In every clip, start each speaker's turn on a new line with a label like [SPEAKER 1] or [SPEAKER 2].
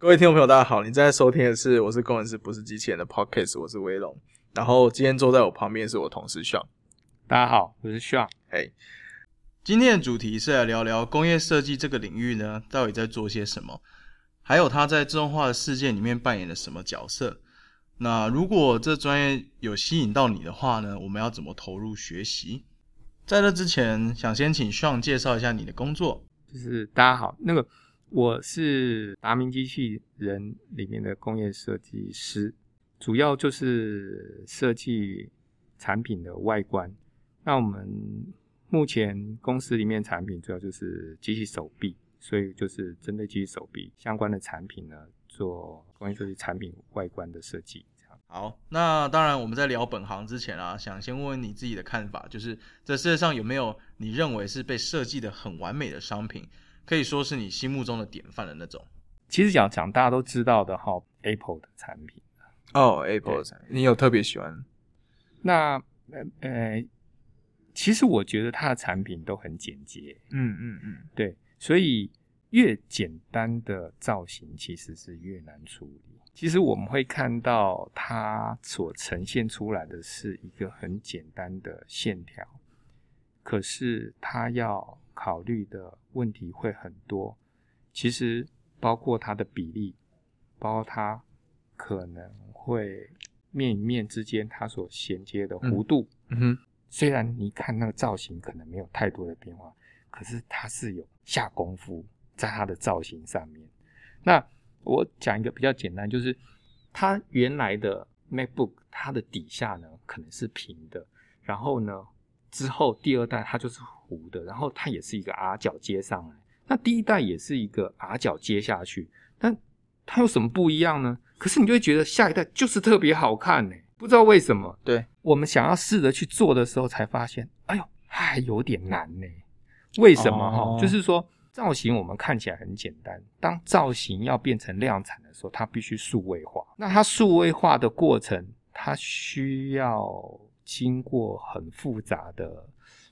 [SPEAKER 1] 各位听众朋友，大家好！你正在收听的是《我是工程师不是机器人》的 Podcast，我是威龙。然后今天坐在我旁边是我同事 Sean。
[SPEAKER 2] 大家好，我是 Sean。
[SPEAKER 1] 嘿，今天的主题是来聊聊工业设计这个领域呢，到底在做些什么，还有它在自动化的世界里面扮演了什么角色。那如果这专业有吸引到你的话呢，我们要怎么投入学习？在这之前，想先请 Sean 介绍一下你的工作。
[SPEAKER 2] 就是大家好，那个我是达明机器人里面的工业设计师，主要就是设计产品的外观。那我们目前公司里面产品主要就是机器手臂，所以就是针对机器手臂相关的产品呢，做工业设计产品外观的设计。
[SPEAKER 1] 好，那当然我们在聊本行之前啊，想先问问你自己的看法，就是这世界上有没有你认为是被设计的很完美的商品，可以说是你心目中的典范的那种？
[SPEAKER 2] 其实讲讲大家都知道的哈，Apple 的产品
[SPEAKER 1] 哦，Apple 的产品，你有特别喜欢？
[SPEAKER 2] 那呃呃，其实我觉得它的产品都很简洁，
[SPEAKER 1] 嗯嗯嗯，
[SPEAKER 2] 对，所以越简单的造型其实是越难处理。其实我们会看到它所呈现出来的是一个很简单的线条，可是它要考虑的问题会很多。其实包括它的比例，包括它可能会面与面之间它所衔接的弧度。
[SPEAKER 1] 嗯哼，
[SPEAKER 2] 虽然你看那个造型可能没有太多的变化，可是它是有下功夫在它的造型上面。那我讲一个比较简单，就是它原来的 MacBook，它的底下呢可能是平的，然后呢之后第二代它就是弧的，然后它也是一个 R 角接上来，那第一代也是一个 R 角接下去，但它有什么不一样呢？可是你就会觉得下一代就是特别好看呢，不知道为什么。
[SPEAKER 1] 对
[SPEAKER 2] 我们想要试着去做的时候，才发现，哎呦，还有点难呢。为什么哈？就是说。造型我们看起来很简单，当造型要变成量产的时候，它必须数位化。那它数位化的过程，它需要经过很复杂的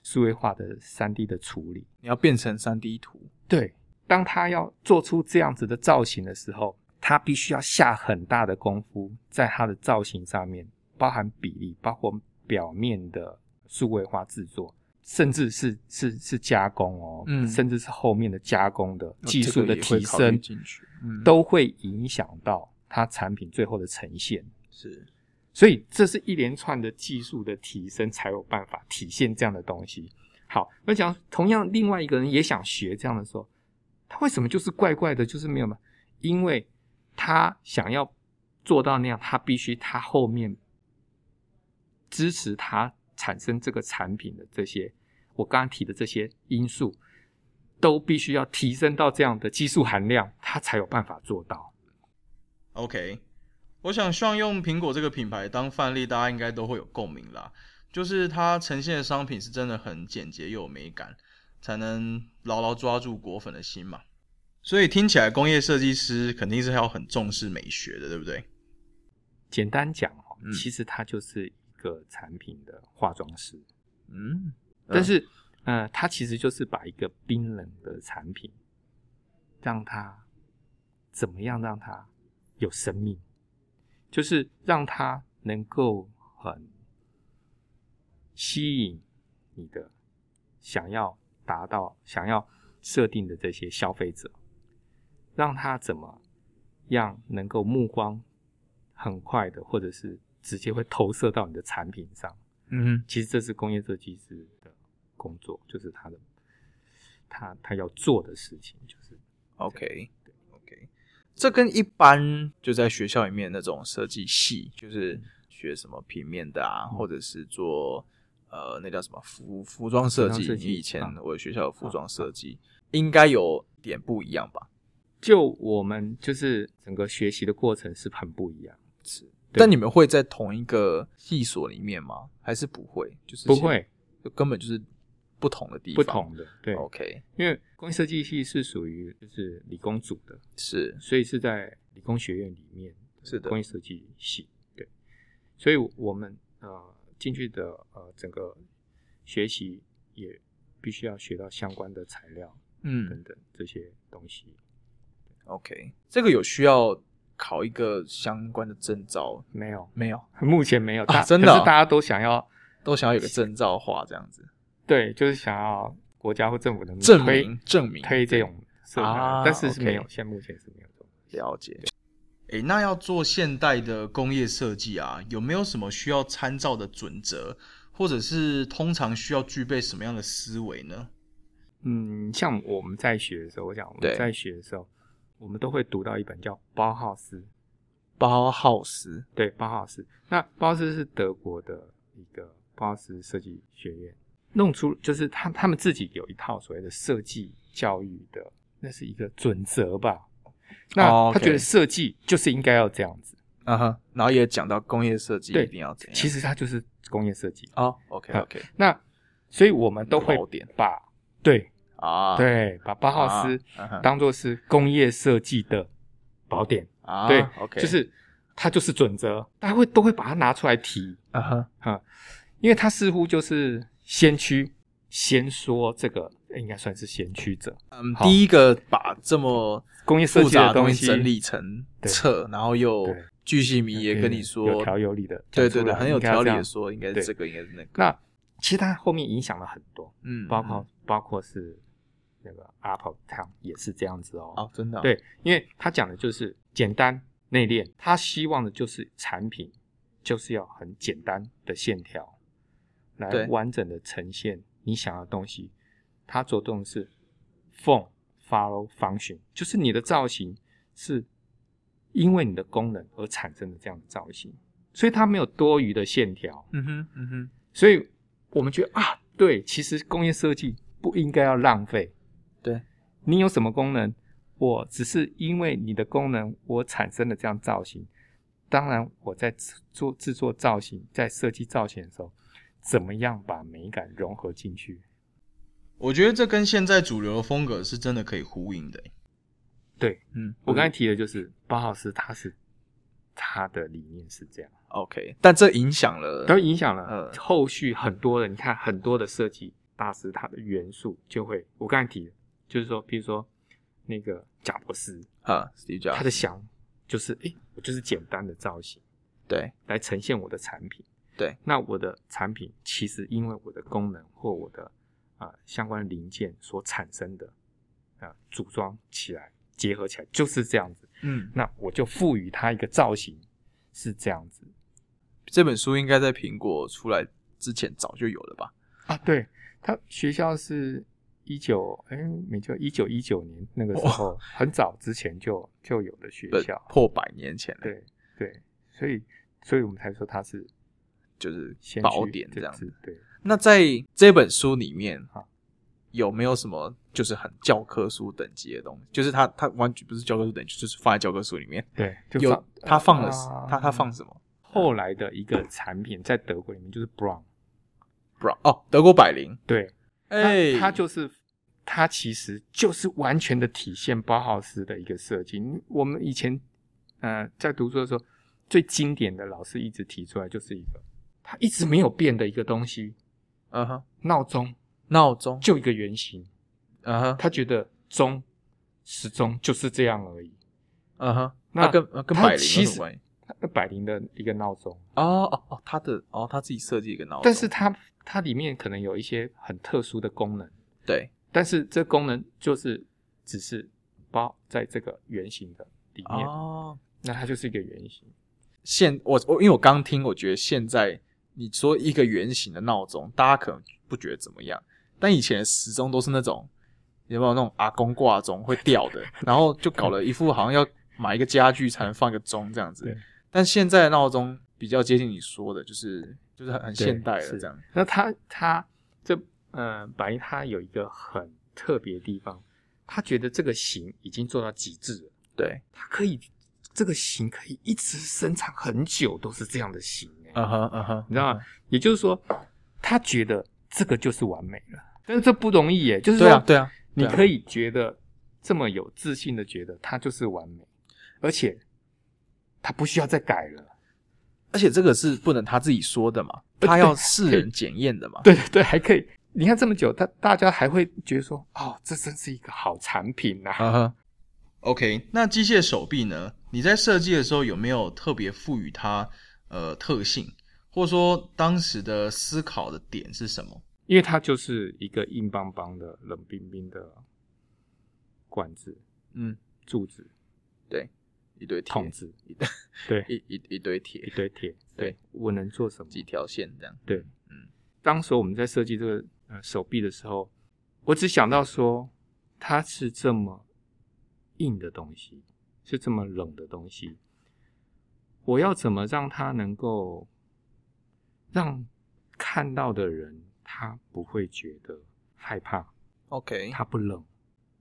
[SPEAKER 2] 数位化的三 D 的处理。
[SPEAKER 1] 你要变成三 D 图，
[SPEAKER 2] 对。当他要做出这样子的造型的时候，他必须要下很大的功夫在它的造型上面，包含比例，包括表面的数位化制作。甚至是是是加工哦，嗯，甚至是后面的加工的技术的提升，
[SPEAKER 1] 嗯，
[SPEAKER 2] 都会影响到它产品最后的呈现。
[SPEAKER 1] 是，
[SPEAKER 2] 所以这是一连串的技术的提升才有办法体现这样的东西。好，那讲同样，另外一个人也想学这样的时候，他为什么就是怪怪的，就是没有嘛？因为他想要做到那样，他必须他后面支持他产生这个产品的这些。我刚刚提的这些因素，都必须要提升到这样的技术含量，他才有办法做到。
[SPEAKER 1] OK，我想希望用苹果这个品牌当范例，大家应该都会有共鸣啦。就是它呈现的商品是真的很简洁又有美感，才能牢牢抓住果粉的心嘛。所以听起来，工业设计师肯定是要很重视美学的，对不对？
[SPEAKER 2] 简单讲哦，其实它就是一个产品的化妆师。
[SPEAKER 1] 嗯。
[SPEAKER 2] 但是，呃，它其实就是把一个冰冷的产品，让它怎么样让它有生命，就是让它能够很吸引你的想要达到、想要设定的这些消费者，让他怎么样能够目光很快的，或者是直接会投射到你的产品上。
[SPEAKER 1] 嗯，
[SPEAKER 2] 其实这是工业设计师的。工作就是他的，他他要做的事情就是
[SPEAKER 1] ，OK，这跟一般就在学校里面那种设计系，就是学什么平面的啊，或者是做呃那叫什么服服装设计。你以前我的学校有服装设计，应该有点不一样吧？
[SPEAKER 2] 就我们就是整个学习的过程是很不一样，
[SPEAKER 1] 是。但你们会在同一个系所里面吗？还是不会？就是
[SPEAKER 2] 不会，
[SPEAKER 1] 就根本就是。不同的地方，
[SPEAKER 2] 不同的对
[SPEAKER 1] ，OK，
[SPEAKER 2] 因为工业设计系是属于就是理工组的，
[SPEAKER 1] 是，
[SPEAKER 2] 所以是在理工学院里面
[SPEAKER 1] 是的。
[SPEAKER 2] 工业设计系，对，所以我们呃进去的呃整个学习也必须要学到相关的材料，
[SPEAKER 1] 嗯，
[SPEAKER 2] 等等这些东西。
[SPEAKER 3] OK，这个有需要考一个相关的证照？
[SPEAKER 2] 没有，
[SPEAKER 3] 没有？
[SPEAKER 2] 目前没有，大
[SPEAKER 3] 真的哦
[SPEAKER 2] 可是大家都想要，
[SPEAKER 3] 都想要有个证照化这样子，
[SPEAKER 2] 对，就是想要国家或政府能
[SPEAKER 3] 证明证明
[SPEAKER 2] 推这种社团，
[SPEAKER 3] 啊
[SPEAKER 2] 但是是没有现在目前是没有这种。
[SPEAKER 3] 了解。
[SPEAKER 1] 诶，那要做现代的工业设计啊，有没有什么需要参照的准则，或者是通常需要具备什么样的思维呢？
[SPEAKER 2] 嗯，像我们在学的时候，我想我
[SPEAKER 3] 对
[SPEAKER 2] 们在学的时候，我们都会读到一本叫包浩斯，
[SPEAKER 3] 包浩斯
[SPEAKER 2] 对，包浩斯。那包浩斯是德国的一个包浩斯设计学院弄出，就是他他们自己有一套所谓的设计教育的，那是一个准则吧。那
[SPEAKER 3] 哦
[SPEAKER 2] 他觉得设计就是应该要这样子，
[SPEAKER 3] 啊哈，然后也讲到工业设计
[SPEAKER 2] 对
[SPEAKER 3] 一定要这样。
[SPEAKER 2] 其实它就是工业设计。
[SPEAKER 3] 哦 OK OK，
[SPEAKER 2] 那所以我们都会把对
[SPEAKER 3] 啊，
[SPEAKER 2] 对把八号斯当做是工业设计的宝典。
[SPEAKER 3] 啊，
[SPEAKER 2] 对
[SPEAKER 3] ，OK，
[SPEAKER 2] 就是它就是准则，大家会都会把它拿出来提。
[SPEAKER 3] 啊哈，
[SPEAKER 2] 哈，因为它似乎就是先驱，先说这个应该算是先驱者，
[SPEAKER 3] 嗯，第一个把这么
[SPEAKER 2] 工业设
[SPEAKER 3] 复
[SPEAKER 2] 计的东
[SPEAKER 3] 西整理成
[SPEAKER 2] 对。
[SPEAKER 3] 册，然后又
[SPEAKER 2] 对。
[SPEAKER 3] 巨细靡遗跟你说
[SPEAKER 2] 有
[SPEAKER 3] 说，
[SPEAKER 2] 条有理的，
[SPEAKER 3] 对对对，很有条理的
[SPEAKER 2] 的。
[SPEAKER 3] 说，应该是这个，应该是那个，
[SPEAKER 2] 那其实它后面影响了很多，
[SPEAKER 3] 嗯，
[SPEAKER 2] 包括包括是那个 Apple Town 也是这样子哦。
[SPEAKER 3] 哦，真的哦，
[SPEAKER 2] 对，因为他讲的就是简单内敛，他希望的就是产品就是要很简单的线条，来完整的呈现你想要的东西。它着重的是 form follow function，就是你的造型是因为你的功能而产生的这样的造型，所以它没有多余的线条。
[SPEAKER 3] 嗯哼，嗯哼，
[SPEAKER 2] 所以我们觉得啊，对，其实工业设计不应该要浪费。
[SPEAKER 3] 对，
[SPEAKER 2] 你有什么功能，我只是因为你的功能，我产生了这样造型。当然，我在制做制作造型，在设计造型的时候，怎么样把美感融合进去？
[SPEAKER 1] 我觉得这跟现在主流的风格是真的可以呼应的。
[SPEAKER 2] 对
[SPEAKER 3] 嗯，
[SPEAKER 2] 我刚才提的就是包浩斯，他是他的理念是这样
[SPEAKER 3] ，OK，但这影响了，
[SPEAKER 2] 都影响了
[SPEAKER 3] 呃
[SPEAKER 2] 后续很多的。你看很多的设计大师，他的元素就会，我刚才提的，就是说，比如说那个贾伯斯，
[SPEAKER 3] 啊，Steve
[SPEAKER 2] 他的想就是，诶，我就是简单的造型
[SPEAKER 3] 对
[SPEAKER 2] 来呈现我的产品。
[SPEAKER 3] 对，
[SPEAKER 2] 那我的产品其实因为我的功能或我的啊、呃相关零件所产生的啊、呃组装起来结合起来就是这样子，
[SPEAKER 3] 嗯，
[SPEAKER 2] 那我就赋予它一个造型是这样子。
[SPEAKER 3] 这本书应该在苹果出来之前早就有了吧？
[SPEAKER 2] 啊。对，他学校是一九哎，没错，一九一九年那个时候很早之前就就有的学校，
[SPEAKER 3] 破百年前了，
[SPEAKER 2] 对对，所以所以我们才说它是
[SPEAKER 3] 就是
[SPEAKER 2] 先
[SPEAKER 3] 宝典这样子。
[SPEAKER 2] 对。
[SPEAKER 3] 那在这本书里面
[SPEAKER 2] 好，
[SPEAKER 3] 有没有什么就是很教科书等级的东西？就是它它完全不是教科书等级，就是放在教科书里面。
[SPEAKER 2] 对，就
[SPEAKER 3] 有
[SPEAKER 2] 放
[SPEAKER 3] 它放了
[SPEAKER 2] 啊
[SPEAKER 3] 它它放什么
[SPEAKER 2] 后来的一个产品在德国里面就是
[SPEAKER 3] Brown，？Brown 哦，德国百灵，
[SPEAKER 2] 对，
[SPEAKER 3] 哎，
[SPEAKER 2] 它它就是它其实就是完全的体现包豪斯的一个设计。我们以前呃在读书的时候，最经典的老师一直提出来就是一个，它一直没有变的一个东西，
[SPEAKER 3] 嗯哼，
[SPEAKER 2] 闹钟
[SPEAKER 3] 闹钟，
[SPEAKER 2] 就一个圆形，
[SPEAKER 3] 嗯哼，
[SPEAKER 2] 他觉得钟时钟就是这样而已。
[SPEAKER 3] 嗯哼，
[SPEAKER 2] 那
[SPEAKER 3] 那跟呃跟百灵
[SPEAKER 2] 其实
[SPEAKER 3] 有什么关系？
[SPEAKER 2] 那百灵的一个闹钟，
[SPEAKER 3] 哦哦哦，他的哦他自己设计一个闹钟，
[SPEAKER 2] 但是它它里面可能有一些很特殊的功能，
[SPEAKER 3] 对
[SPEAKER 2] 但是这功能就是只是包在这个圆形的里面，
[SPEAKER 3] 哦，
[SPEAKER 2] 那它就是一个圆形。
[SPEAKER 3] 现我我因为我刚听，我觉得现在你说一个圆形的闹钟，大家可能不觉得怎么样，但以前的时钟都是那种有没有那种阿公挂钟会掉的，然后就搞了一副好像要买一个家具才能放一个钟这样子
[SPEAKER 2] 对。
[SPEAKER 3] 但现在的闹钟比较接近你说的，就是就是很很现代了
[SPEAKER 2] 是
[SPEAKER 3] 这样。
[SPEAKER 2] 那它它这呃，百灵它有一个很特别的地方，他觉得这个型已经做到极致了，
[SPEAKER 3] 对，
[SPEAKER 2] 它可以这个型可以一直生产很久，都是这样的型、欸，
[SPEAKER 3] 嗯哼嗯哼，
[SPEAKER 2] 你知道吗？也就是说，他觉得这个就是完美了，但是这不容易耶，就是说，
[SPEAKER 3] 对啊
[SPEAKER 2] 你可以觉得这么有自信的觉得它就是完美，而且他不需要再改了。
[SPEAKER 3] 而且这个是不能他自己说的嘛，他要世人检验的嘛。
[SPEAKER 2] 对对对，还可以。你看这么久，他大家还会觉得说，哦，这真是一个好产品呐、
[SPEAKER 3] 嗯哼
[SPEAKER 1] ，OK，那机械手臂呢？你在设计的时候有没有特别赋予它呃特性，或者说当时的思考的点是什么？
[SPEAKER 2] 因为它就是一个硬邦邦的、冷冰冰的管子、
[SPEAKER 3] 嗯，
[SPEAKER 2] 柱子、
[SPEAKER 3] 对，一堆铁，
[SPEAKER 2] 筒子，
[SPEAKER 3] 一堆
[SPEAKER 2] 对，
[SPEAKER 3] 一一一堆铁一，
[SPEAKER 2] 堆铁。
[SPEAKER 3] 对
[SPEAKER 2] 对，我能做什么？
[SPEAKER 3] 几条线这样。
[SPEAKER 2] 对，
[SPEAKER 3] 嗯，
[SPEAKER 2] 当时我们在设计这个呃手臂的时候，我只想到说，它是这么硬的东西，是这么冷的东西，我要怎么让他能够让看到的人他不会觉得害怕
[SPEAKER 3] ，OK，
[SPEAKER 2] 他不冷，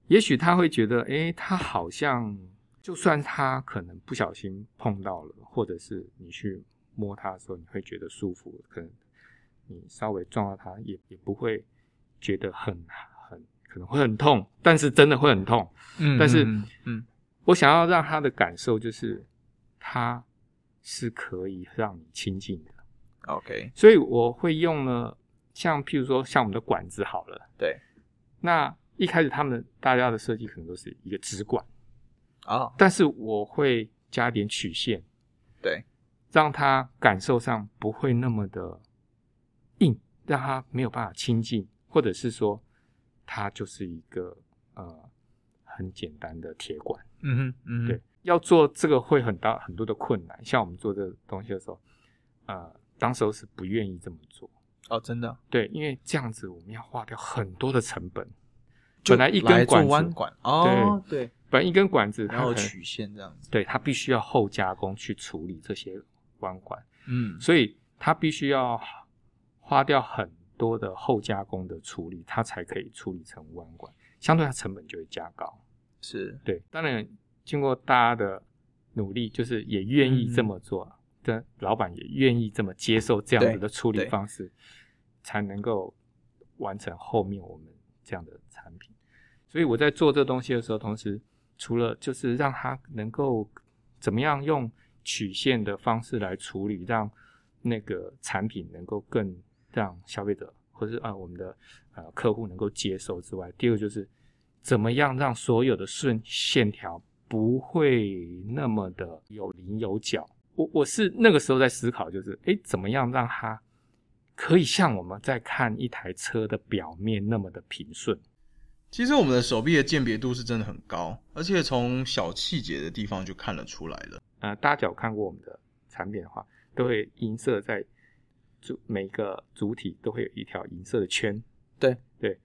[SPEAKER 2] 也许他会觉得，诶，他好像就算他可能不小心碰到了，或者是你去摸他的时候，你会觉得舒服，可能你稍微撞到他也也不会觉得很很可能会很痛，但是真的会很痛。
[SPEAKER 3] 嗯
[SPEAKER 2] 但是
[SPEAKER 3] 嗯嗯
[SPEAKER 2] 我想要让他的感受就是，它是可以让你亲近的
[SPEAKER 3] ，，OK，
[SPEAKER 2] 所以我会用呢像譬如说像我们的管子好了。
[SPEAKER 3] 对，
[SPEAKER 2] 那一开始他们大家的设计可能都是一个直管，
[SPEAKER 3] 啊，
[SPEAKER 2] 但是我会加点曲线，
[SPEAKER 3] 对，
[SPEAKER 2] 让他感受上不会那么的硬，让他没有办法亲近，或者是说它就是一个呃很简单的铁管。
[SPEAKER 3] 嗯哼，嗯哼，
[SPEAKER 2] 对，要做这个会很大很多的困难。像我们做这个东西的时候，呃，当时候是不愿意这么做。
[SPEAKER 3] 哦，真的，
[SPEAKER 2] 对，因为这样子我们要花掉很多的成本。本来一根管子，
[SPEAKER 3] 弯管，哦，对，
[SPEAKER 2] 本来一根管子，
[SPEAKER 3] 然后曲线这样子，
[SPEAKER 2] 对它必须要后加工去处理这些弯管，
[SPEAKER 3] 嗯，
[SPEAKER 2] 所以它必须要花掉很多的后加工的处理，它才可以处理成弯管，相对它成本就会加高。
[SPEAKER 3] 是，
[SPEAKER 2] 对，当然经过大家的努力，就是也愿意这么做，的、老板也愿意这么接受这样子的处理方式，才能够完成后面我们这样的产品。所以我在做这东西的时候，同时除了就是让它能够怎么样用曲线的方式来处理，让那个产品能够更让消费者或者是啊我们的呃客户能够接受之外，第二个就是怎么样让所有的顺线条不会那么的有棱有角。我我是那个时候在思考，就是诶，怎么样让它可以像我们在看一台车的表面那么的平顺。
[SPEAKER 1] 其实我们的手臂的鉴别度是真的很高，而且从小细节的地方就看得出来了。
[SPEAKER 2] 呃，大家只要看过我们的产品的话，都会银色在主每个主体都会有一条银色的圈。
[SPEAKER 3] 对
[SPEAKER 2] 对，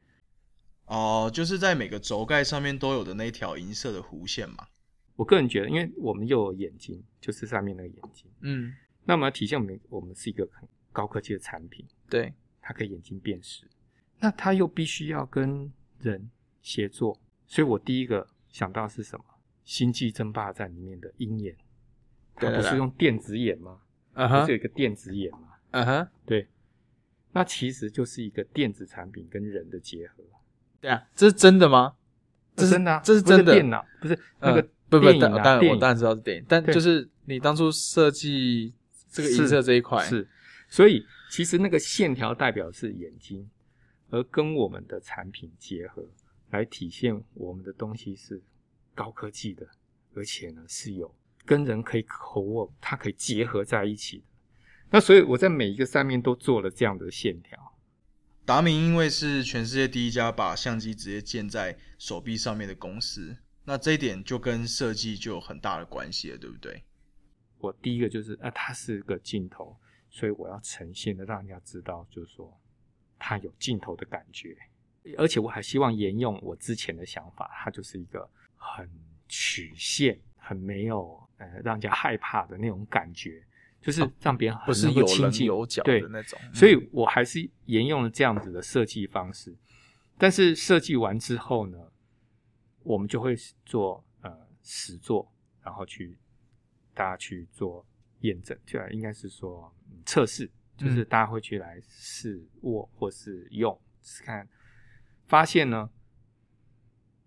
[SPEAKER 1] 哦、就是在每个轴盖上面都有的那一条银色的弧线嘛。
[SPEAKER 2] 我个人觉得，因为我们又有眼睛，就是上面那个眼睛，
[SPEAKER 3] 嗯，
[SPEAKER 2] 那么体现我们我们是一个很高科技的产品，
[SPEAKER 3] 对，
[SPEAKER 2] 它可以眼睛辨识，那它又必须要跟人协作，所以我第一个想到是什么？《星际争霸战》里面的鹰眼，它不是用电子眼吗？
[SPEAKER 3] 啊哈
[SPEAKER 2] 不是有，一个电子眼吗？
[SPEAKER 3] 嗯哼，
[SPEAKER 2] 对，那其实就是一个电子产品跟人的结合。
[SPEAKER 3] 对啊，这是真的吗？这是
[SPEAKER 2] 真的、啊，
[SPEAKER 3] 这是真的
[SPEAKER 2] 电脑，不是那个
[SPEAKER 3] 嗯不不，
[SPEAKER 2] 电影
[SPEAKER 3] 但我当然知道是电影，但就是你当初设计这个银色这一块，
[SPEAKER 2] 是，所以其实那个线条代表是眼睛，而跟我们的产品结合，来体现我们的东西是高科技的，而且呢是有跟人可以口握，它可以结合在一起的。那所以我在每一个上面都做了这样的线条。
[SPEAKER 1] 达明因为是全世界第一家把相机直接建在手臂上面的公司，那这一点就跟设计就有很大的关系了，对不对？
[SPEAKER 2] 我第一个就是啊，它是个镜头，所以我要呈现的让人家知道，就是说它有镜头的感觉，而且我还希望沿用我之前的想法，它就是一个很曲线、很没有呃让人家害怕的那种感觉，就是让别人很
[SPEAKER 3] 不是
[SPEAKER 2] 能够
[SPEAKER 3] 有棱
[SPEAKER 2] 亲近
[SPEAKER 3] 有角
[SPEAKER 2] 对
[SPEAKER 3] 的那种，
[SPEAKER 2] 所以我还是沿用了这样子的设计方式，但是设计完之后呢，我们就会做呃实做，然后去大家去做验证，就应该是说、嗯测试，就是
[SPEAKER 3] 嗯
[SPEAKER 2] 大家会去来试握或是用试看，发现呢，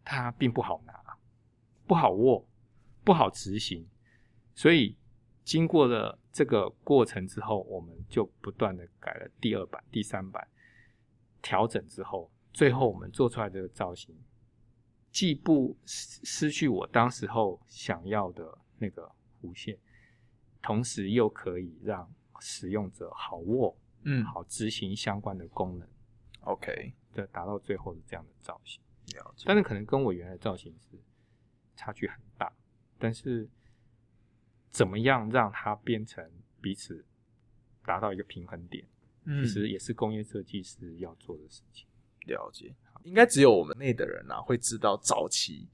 [SPEAKER 2] 它并不好拿，不好握，不好执行，所以经过了这个过程之后，我们就不断的改了第二版、第三版，调整之后，最后我们做出来这个造型，既不失失去我当时候想要的那个弧线，同时又可以让使用者好握、
[SPEAKER 3] 嗯
[SPEAKER 2] 好执行相关的功能
[SPEAKER 3] ，OK，
[SPEAKER 2] 的，达到最后的这样的造型。
[SPEAKER 3] 了解。
[SPEAKER 2] 但是可能跟我原来造型是差距很大，但是怎么样让它变成彼此达到一个平衡点，
[SPEAKER 3] 嗯
[SPEAKER 2] 其实也是工业设计师要做的事情。
[SPEAKER 3] 了解，应该只有我们内的人啊会知道，早期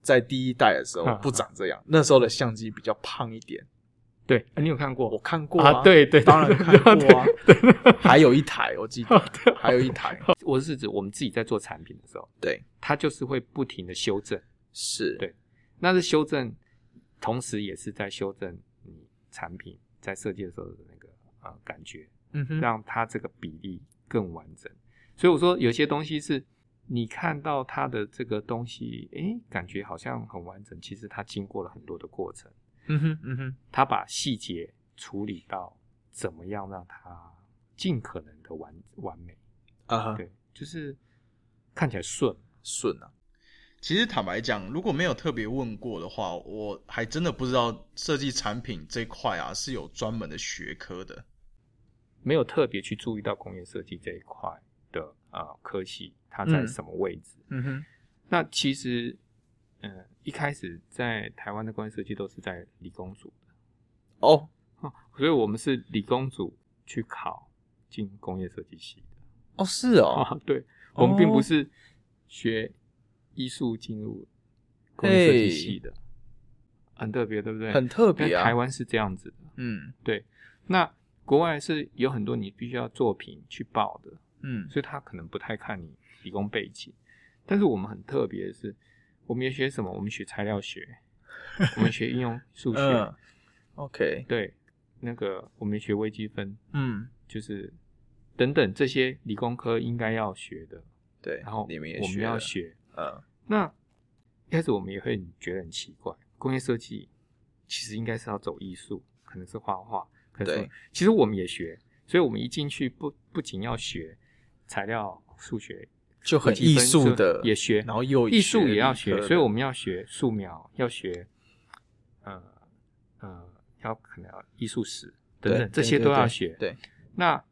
[SPEAKER 3] 在第一代的时候不长这样，那时候的相机比较胖一点。
[SPEAKER 2] 对，啊你有看过？
[SPEAKER 3] 我看过
[SPEAKER 2] 啊，对对，
[SPEAKER 3] 当然看过啊，还有一台我记得，还有一台，
[SPEAKER 2] 我是指我们自己在做产品的时候，
[SPEAKER 3] 对，
[SPEAKER 2] 它就是会不停的修正，
[SPEAKER 3] 是，
[SPEAKER 2] 对那是修正，同时也是在修正你产品在设计的时候的那个呃感觉，
[SPEAKER 3] 嗯哼，
[SPEAKER 2] 让它这个比例更完整。所以我说有些东西是你看到他的这个东西，诶，感觉好像很完整，其实他经过了很多的过程，
[SPEAKER 3] 嗯哼，嗯哼，
[SPEAKER 2] 他把细节处理到怎么样让它尽可能的完完美，
[SPEAKER 3] 啊哈，
[SPEAKER 2] 对，就是看起来顺。
[SPEAKER 3] 顺啊，
[SPEAKER 1] 其实坦白讲，如果没有特别问过的话，我还真的不知道设计产品这一块啊是有专门的学科的。
[SPEAKER 2] 没有特别去注意到工业设计这一块的啊、呃科系，它在
[SPEAKER 3] 嗯
[SPEAKER 2] 什么位置？
[SPEAKER 3] 嗯哼，
[SPEAKER 2] 那其实，嗯、一开始在台湾的工业设计都是在理工组的，
[SPEAKER 3] 哦，
[SPEAKER 2] 哦所以我们是理工组去考进工业设计系的。
[SPEAKER 3] 哦是哦，
[SPEAKER 2] 啊，对，我们并不
[SPEAKER 3] 哦
[SPEAKER 2] 是学艺术进入工业设计系的，很特别，对不对？
[SPEAKER 3] 很特别
[SPEAKER 2] 台湾是这样子的，
[SPEAKER 3] 嗯
[SPEAKER 2] 对。那国外是有很多你必须要作品去报的，
[SPEAKER 3] 嗯，
[SPEAKER 2] 所以他可能不太看你理工背景。但是我们很特别的是，我们也学什么？我们学材料学，我们学应用数 学，
[SPEAKER 3] 嗯，OK，
[SPEAKER 2] 对，那个我们学微积分，
[SPEAKER 3] 嗯，
[SPEAKER 2] 就是等等这些理工科应该要学的，
[SPEAKER 3] 对，
[SPEAKER 2] 然后
[SPEAKER 3] 你们也
[SPEAKER 2] 我们，要学。
[SPEAKER 3] 嗯
[SPEAKER 2] 那一开始我们也会觉得很奇怪，工业设计其实应该是要走艺术，可能是画画，可能其实我们也学，所以我们一进去不不仅要学材料、数学，
[SPEAKER 3] 就很艺术的
[SPEAKER 2] 也学，
[SPEAKER 3] 然后又
[SPEAKER 2] 艺术也要学，所以我们要学素描，要学呃呃，要可能要艺术史等等，这些都要学。
[SPEAKER 3] 对，
[SPEAKER 2] 那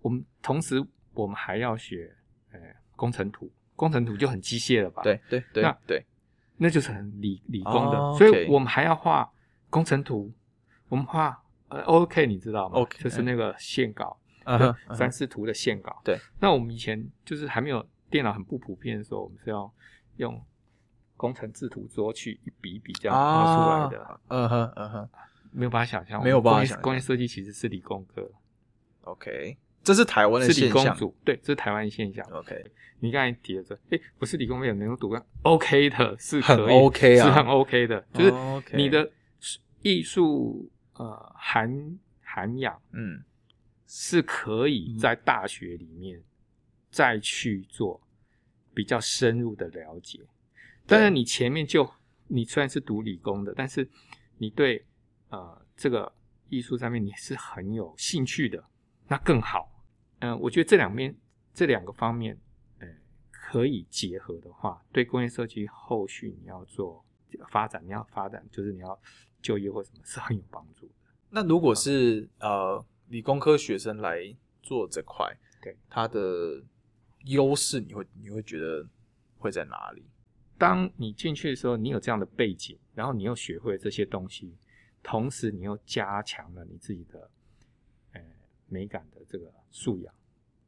[SPEAKER 2] 我们同时我们还要学呃工程图，工程图就很机械了吧？
[SPEAKER 3] 对对对
[SPEAKER 2] 那
[SPEAKER 3] 对，
[SPEAKER 2] 那就是很理理工的，
[SPEAKER 3] 哦
[SPEAKER 2] 所以我们还要画工程图，我们画呃 OK 你知道吗
[SPEAKER 3] OK，
[SPEAKER 2] 就是那个线稿，三视图的线稿。
[SPEAKER 3] 对，
[SPEAKER 2] 那我们以前就是还没有电脑很不普遍的时候，我们是要用工程制图桌去一笔一笔这样画出来的，
[SPEAKER 3] 啊。嗯哼嗯哼。
[SPEAKER 2] 没有办法想象，
[SPEAKER 3] 没有办法想象。
[SPEAKER 2] 工业设计其实是理工科
[SPEAKER 3] ，，OK，这是台湾的
[SPEAKER 2] 是理
[SPEAKER 3] 现象。
[SPEAKER 2] 工组，对，这是台湾现象。
[SPEAKER 3] ，OK，
[SPEAKER 2] 你刚才提的这，哎，不是理工没有能够读个 OK 的，是
[SPEAKER 3] 很
[SPEAKER 2] 可以
[SPEAKER 3] OK 啊。
[SPEAKER 2] 是很 OK 的，就是你的艺术呃涵涵养
[SPEAKER 3] 嗯。
[SPEAKER 2] 是可以在大学里面再去做比较深入的了解。当然，你前面就你虽然是读理工的，但是你对呃这个艺术上面你是很有兴趣的，那更好。嗯、我觉得这两边这两个方面，呃，可以结合的话，对工业设计后续你要做发展，你要发展就是你要就业或什么是很有帮助的。
[SPEAKER 3] 那如果是呃理工科学生来做这块，
[SPEAKER 2] 对
[SPEAKER 3] 他的优势，你会你会觉得会在哪里？
[SPEAKER 2] 当你进去的时候，你有这样的背景，然后你又学会了这些东西，同时你又加强了你自己的呃美感的这个素养，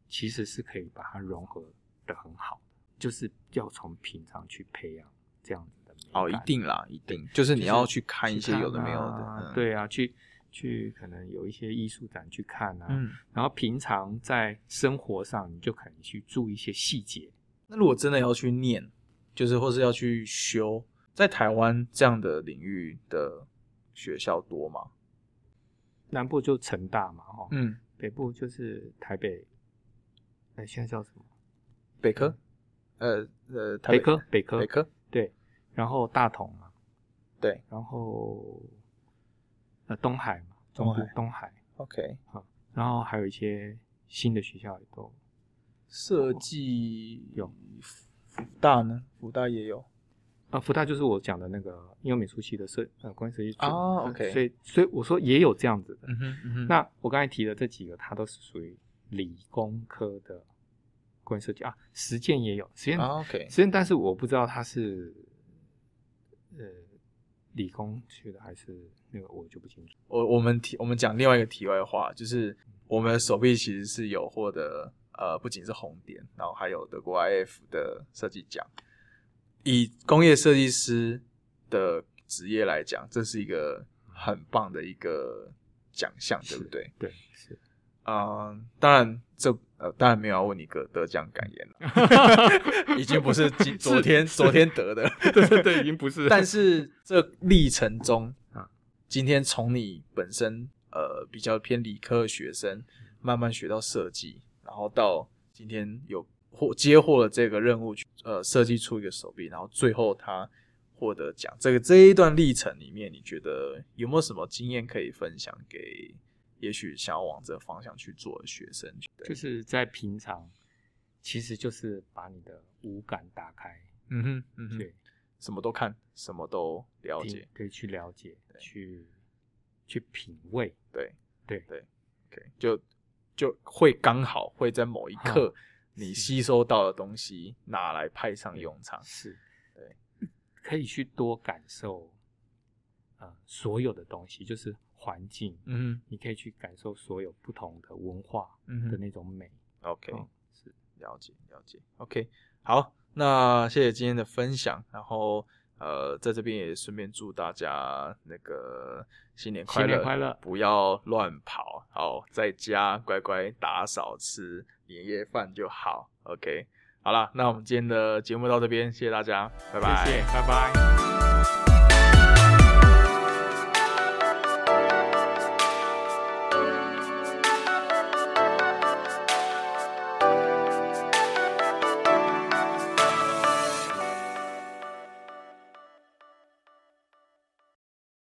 [SPEAKER 2] 其实是可以把它融合的很好的，就是要从平常去培养这样子的美感。
[SPEAKER 3] 哦，一定啦，一定，就是你要去看一些有的没有的，
[SPEAKER 2] 啊
[SPEAKER 3] 嗯，
[SPEAKER 2] 对啊，去去可能有一些艺术展去看啊，
[SPEAKER 3] 嗯。
[SPEAKER 2] 然后平常在生活上你就可能去注意一些细节。
[SPEAKER 3] 那如果真的要去念，就是或是要去修，在台湾这样的领域的学校多吗？
[SPEAKER 2] 南部就成大嘛，哈、
[SPEAKER 3] 嗯，
[SPEAKER 2] 北部就是台北，哎，现在叫什么？
[SPEAKER 3] 北科，呃呃，台
[SPEAKER 2] 北科，北科，
[SPEAKER 3] 北科，
[SPEAKER 2] 对，然后大同嘛，
[SPEAKER 3] 对
[SPEAKER 2] 然后呃东海嘛，中部
[SPEAKER 3] 东海。
[SPEAKER 2] 东海
[SPEAKER 3] ，，OK，好
[SPEAKER 2] 然后还有一些新的学校也都
[SPEAKER 3] 设计
[SPEAKER 2] 有
[SPEAKER 3] 福大呢，福大也有，
[SPEAKER 2] 啊，福大就是我讲的那个应用美术系的设呃工业设计组
[SPEAKER 3] 哦 OK
[SPEAKER 2] 所以所以我说也有这样子的。
[SPEAKER 3] 嗯哼嗯哼，
[SPEAKER 2] 那我刚才提的这几个，它都是属于理工科的工业设计啊，实践也有实践，
[SPEAKER 3] 啊 OK，
[SPEAKER 2] 实践，但是我不知道它是呃理工去的还是那个，我就不清楚。
[SPEAKER 3] 我我们题我们讲另外一个题外话，就是我们的手臂其实是有获得呃不仅是红点，然后还有德国 IF 的设计奖。以工业设计师的职业来讲，这是一个很棒的一个奖项，对不对？
[SPEAKER 2] 对，是。
[SPEAKER 3] 啊、当然这呃当然没有要问你个得奖感言了，已经不是今昨天昨天得的，
[SPEAKER 2] 对对对，已经不是。
[SPEAKER 3] 但是这历程中
[SPEAKER 2] 啊，
[SPEAKER 3] 今天从你本身呃比较偏理科的学生，慢慢学到设计，然后到今天有获接获了这个任务去，呃，设计出一个手臂，然后最后他获得奖，这个这一段历程里面，你觉得有没有什么经验可以分享给也许想要往这个方向去做的学生？对
[SPEAKER 2] 就是在平常，其实就是把你的五感打开，
[SPEAKER 3] 嗯哼，嗯哼，
[SPEAKER 2] 对，
[SPEAKER 3] 什么都看，什么都了解，
[SPEAKER 2] 可以，去了解，
[SPEAKER 3] 对
[SPEAKER 2] 去去品味，
[SPEAKER 3] 对。
[SPEAKER 2] 对
[SPEAKER 3] 对，OK，就就会刚好会在某一刻，你吸收到的东西拿来派上用场。
[SPEAKER 2] 是，
[SPEAKER 3] 对，
[SPEAKER 2] 可以去多感受，呃，所有的东西，就是环境，
[SPEAKER 3] 嗯
[SPEAKER 2] 你可以去感受所有不同的文化的
[SPEAKER 3] 嗯哼。
[SPEAKER 2] 那种美。
[SPEAKER 3] ，OK，
[SPEAKER 2] 嗯。是
[SPEAKER 3] 了解了解，OK，好，那谢谢今天的分享，然后呃，在这边也顺便祝大家那个新年快乐，
[SPEAKER 2] 新年快乐。
[SPEAKER 3] 不要乱跑，好，在家乖乖打扫吃年夜饭就好，OK，好了，那我们今天的节目到这边，谢谢大家，拜拜，
[SPEAKER 2] 谢谢，拜拜。